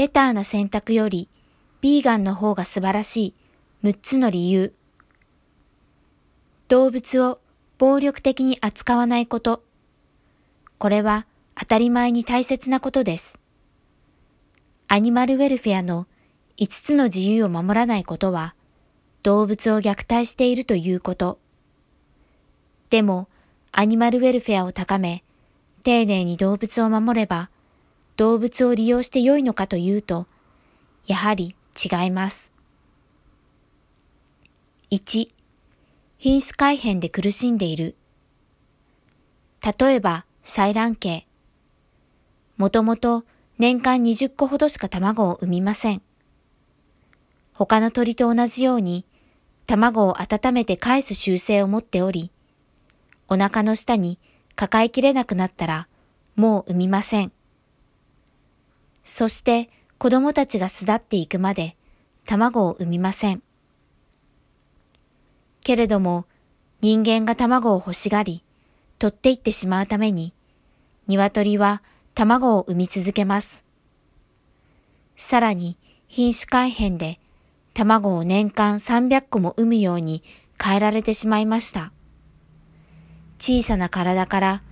ベターな選択よりビーガンの方が素晴らしい6つの理由。動物を暴力的に扱わないこと。これは当たり前に大切なことです。アニマルウェルフェアの5つの自由を守らないことは動物を虐待しているということ。でも、アニマルウェルフェアを高め、丁寧に動物を守れば、動物を利用して良いのかというと、やはり違います。1、品種改変で苦しんでいる。例えば、採卵系。もともと年間20個ほどしか卵を産みません。他の鳥と同じように、卵を温めて返す習性を持っており、お腹の下に抱えきれなくなったら、もう産みません。そして子供たちが巣立っていくまで卵を産みません。けれども、人間が卵を欲しがり、取っていってしまうために、鶏は卵を産み続けます。さらに、品種改変で、卵を年間300個も産むように変えられてしまいました。小さな体から、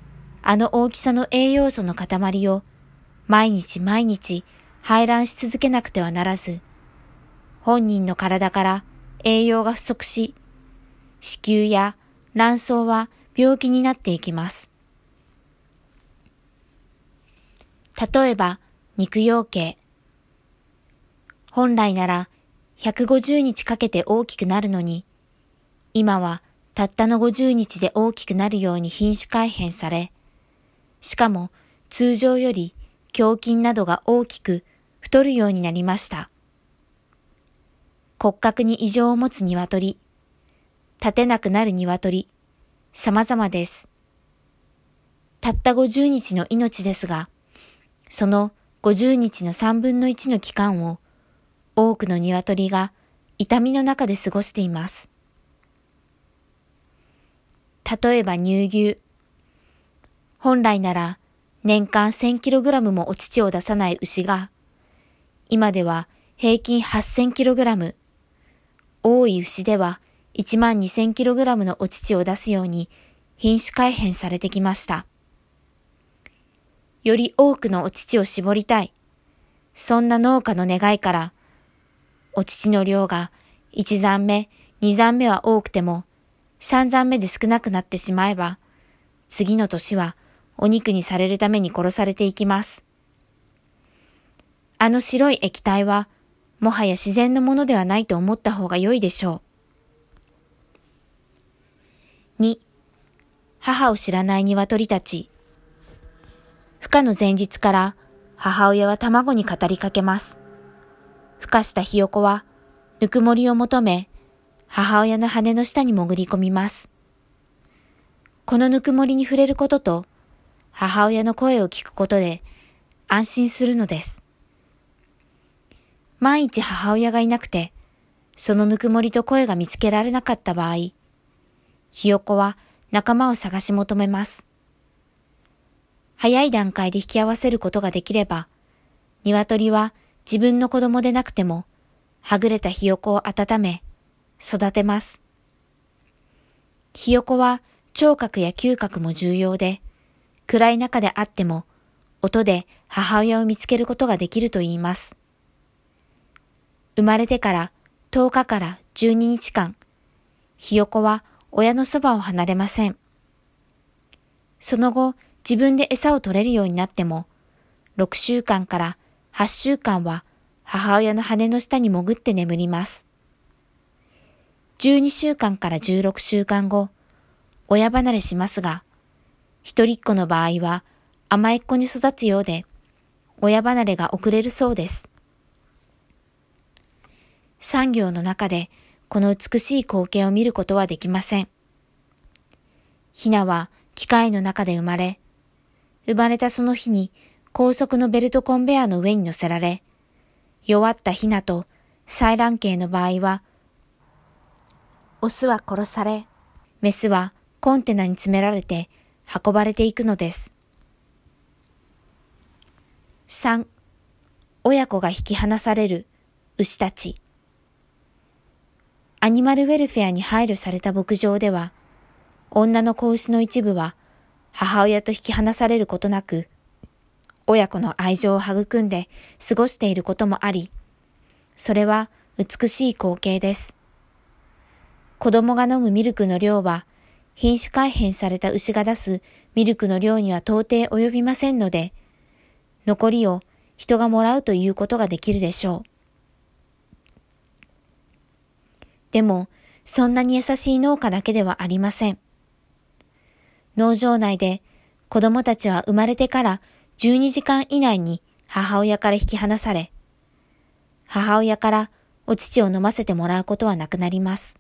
あの大きさの栄養素の塊を、毎日毎日排卵し続けなくてはならず、本人の体から栄養が不足し、子宮や卵巣は病気になっていきます。例えば、肉養鶏。本来なら150日かけて大きくなるのに、今はたったの50日で大きくなるように品種改変され、しかも通常より胸筋などが大きく太るようになりました。骨格に異常を持つ鶏、立てなくなる鶏、様々です。たった50日の命ですが、その50日の3分の1の期間を多くの鶏が痛みの中で過ごしています。例えば乳牛。本来なら年間 1000kg もお乳を出さない牛が、今では平均 8000kg、多い牛では1万 2000kg のお乳を出すように品種改変されてきました。より多くのお乳を絞りたい。そんな農家の願いから、お乳の量が1残目、2残目は多くても、3残目で少なくなってしまえば、次の年はお肉にされるために殺されていきます。あの白い液体は、もはや自然のものではないと思った方が良いでしょう。2、母を知らない鶏たち。孵化の前日から母親は卵に語りかけます。孵化したひよこは、ぬくもりを求め、母親の羽の下に潜り込みます。このぬくもりに触れることと、母親の声を聞くことで安心するのです。万一母親がいなくて、そのぬくもりと声が見つけられなかった場合、ひよこは仲間を探し求めます。早い段階で引き合わせることができれば、鶏は自分の子供でなくても、はぐれたひよこを温め、育てます。ひよこは聴覚や嗅覚も重要で、暗い中であっても、音で母親を見つけることができると言います。生まれてから10日から12日間、ひよこは親のそばを離れません。その後、自分で餌を取れるようになっても、6週間から8週間は母親の羽の下に潜って眠ります。12週間から16週間後、親離れしますが、一人っ子の場合は甘えっ子に育つようで、親離れが遅れるそうです。産業の中でこの美しい光景を見ることはできません。ヒナは機械の中で生まれ、生まれたその日に高速のベルトコンベアの上に乗せられ、弱ったヒナと採卵系の場合は、オスは殺され、メスはコンテナに詰められて運ばれていくのです。3. 親子が引き離される牛たち。アニマルウェルフェアに配慮された牧場では、女の子牛の一部は母親と引き離されることなく、親子の愛情を育んで過ごしていることもあり、それは美しい光景です。子供が飲むミルクの量は、品種改変された牛が出すミルクの量には到底及びませんので、残りを人がもらうということができるでしょう。でも、そんなに優しい農家だけではありません。農場内で子供たちは生まれてから12時間以内に母親から引き離され、母親からお乳を飲ませてもらうことはなくなります。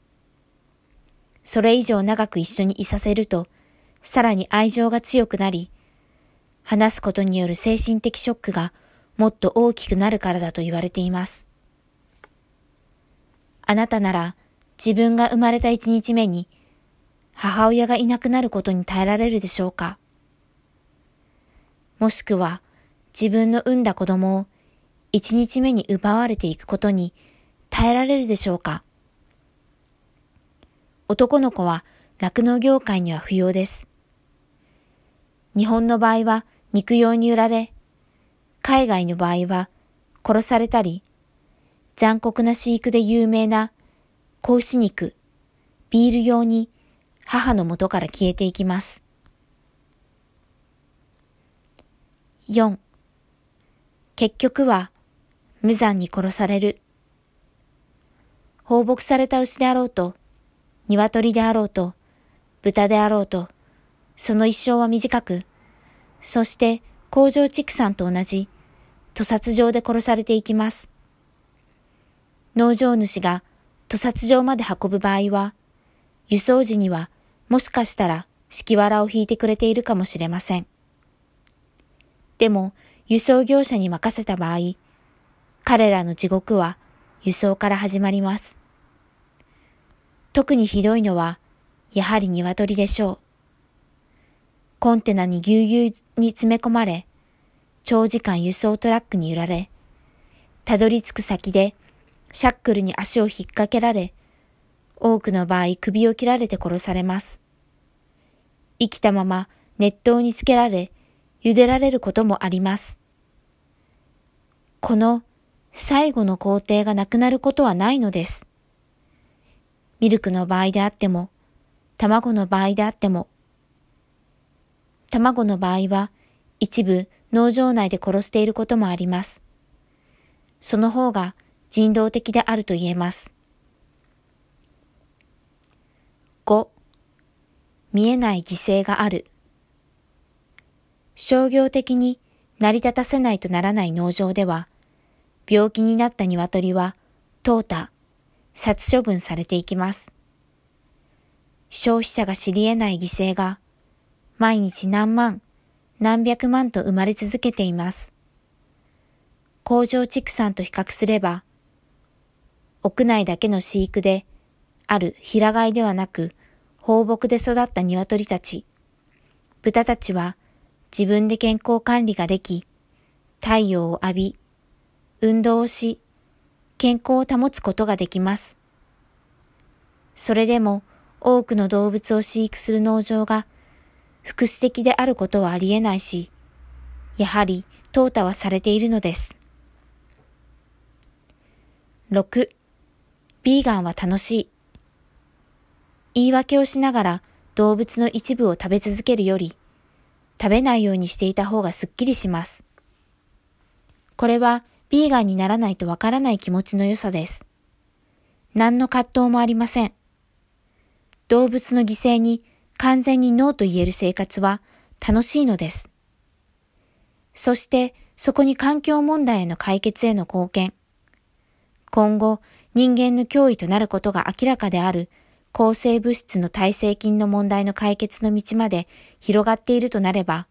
それ以上長く一緒にいさせると、さらに愛情が強くなり、話すことによる精神的ショックがもっと大きくなるからだと言われています。あなたなら自分が生まれた一日目に母親がいなくなることに耐えられるでしょうかもしくは自分の産んだ子供を一日目に奪われていくことに耐えられるでしょうか男の子は酪農業界には不要です。日本の場合は肉用に売られ、海外の場合は殺されたり、残酷な飼育で有名な子牛肉、ビール用に母の元から消えていきます。4. 結局は無残に殺される。放牧された牛であろうと、鶏であろうと、豚であろうと、その一生は短く、そして工場畜産と同じ、屠殺場で殺されていきます。農場主が屠殺場まで運ぶ場合は、輸送時にはもしかしたら敷わらを引いてくれているかもしれません。でも、輸送業者に任せた場合、彼らの地獄は輸送から始まります。特にひどいのは、やはり鶏でしょう。コンテナにぎゅうぎゅうに詰め込まれ、長時間輸送トラックに揺られ、たどり着く先でシャックルに足を引っ掛けられ、多くの場合首を切られて殺されます。生きたまま熱湯につけられ、茹でられることもあります。この最後の工程がなくなることはないのです。ミルクの場合であっても、卵の場合であっても、卵の場合は一部農場内で殺していることもあります。その方が人道的であると言えます。5見えない犠牲がある商業的に成り立たせないとならない農場では病気になった鶏は淘汰、殺処分されていきます。消費者が知り得ない犠牲が毎日何万、何百万と生まれ続けています。工場畜産と比較すれば、屋内だけの飼育である平飼いではなく、放牧で育った鶏たち、豚たちは自分で健康管理ができ、太陽を浴び、運動をし、健康を保つことができます。それでも多くの動物を飼育する農場が福祉的であることはありえないし、やはり淘汰はされているのです。6. ビーガンは楽しい。言い訳をしながら動物の一部を食べ続けるより、食べないようにしていた方がすっきりします。これはビーガンにならないとわからない気持ちの良さです。何の葛藤もありません。動物の犠牲に完全にノーと言える生活は楽しいのです。そしてそこに環境問題への解決への貢献。今後人間の脅威となることが明らかである抗生物質の耐性菌の問題の解決の道まで広がっているとなれば、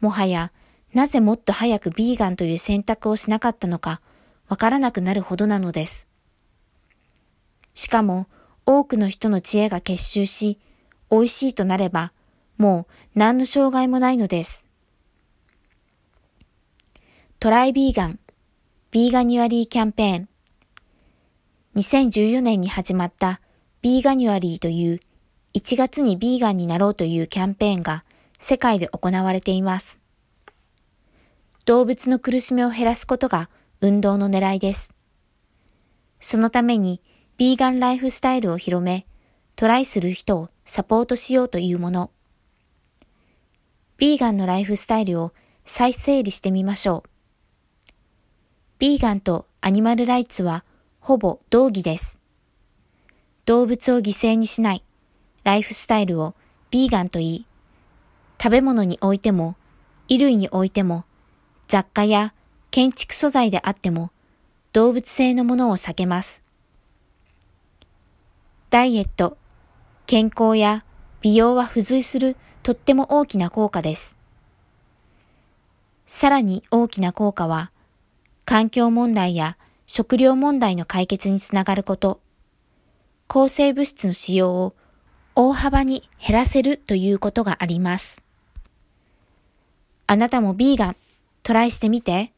もはやなぜもっと早くビーガンという選択をしなかったのかわからなくなるほどなのです。しかも多くの人の知恵が結集し、美味しいとなれば、もう何の障害もないのです。トライビーガン、ビーガニュアリーキャンペーン。2014年に始まったビーガニュアリーという1月にビーガンになろうというキャンペーンが世界で行われています。動物の苦しみを減らすことが運動の狙いです。そのためにビーガンライフスタイルを広め、トライする人をサポートしようというもの。ビーガンのライフスタイルを再整理してみましょう。ビーガンとアニマルライツはほぼ同義です。動物を犠牲にしないライフスタイルをビーガンと言い、食べ物においても、衣類においても、雑貨や建築素材であっても、動物性のものを避けます。ダイエット、健康や美容は付随するとっても大きな効果です。さらに大きな効果は、環境問題や食料問題の解決につながること、抗生物質の使用を大幅に減らせるということがあります。あなたもビーガントライしてみて。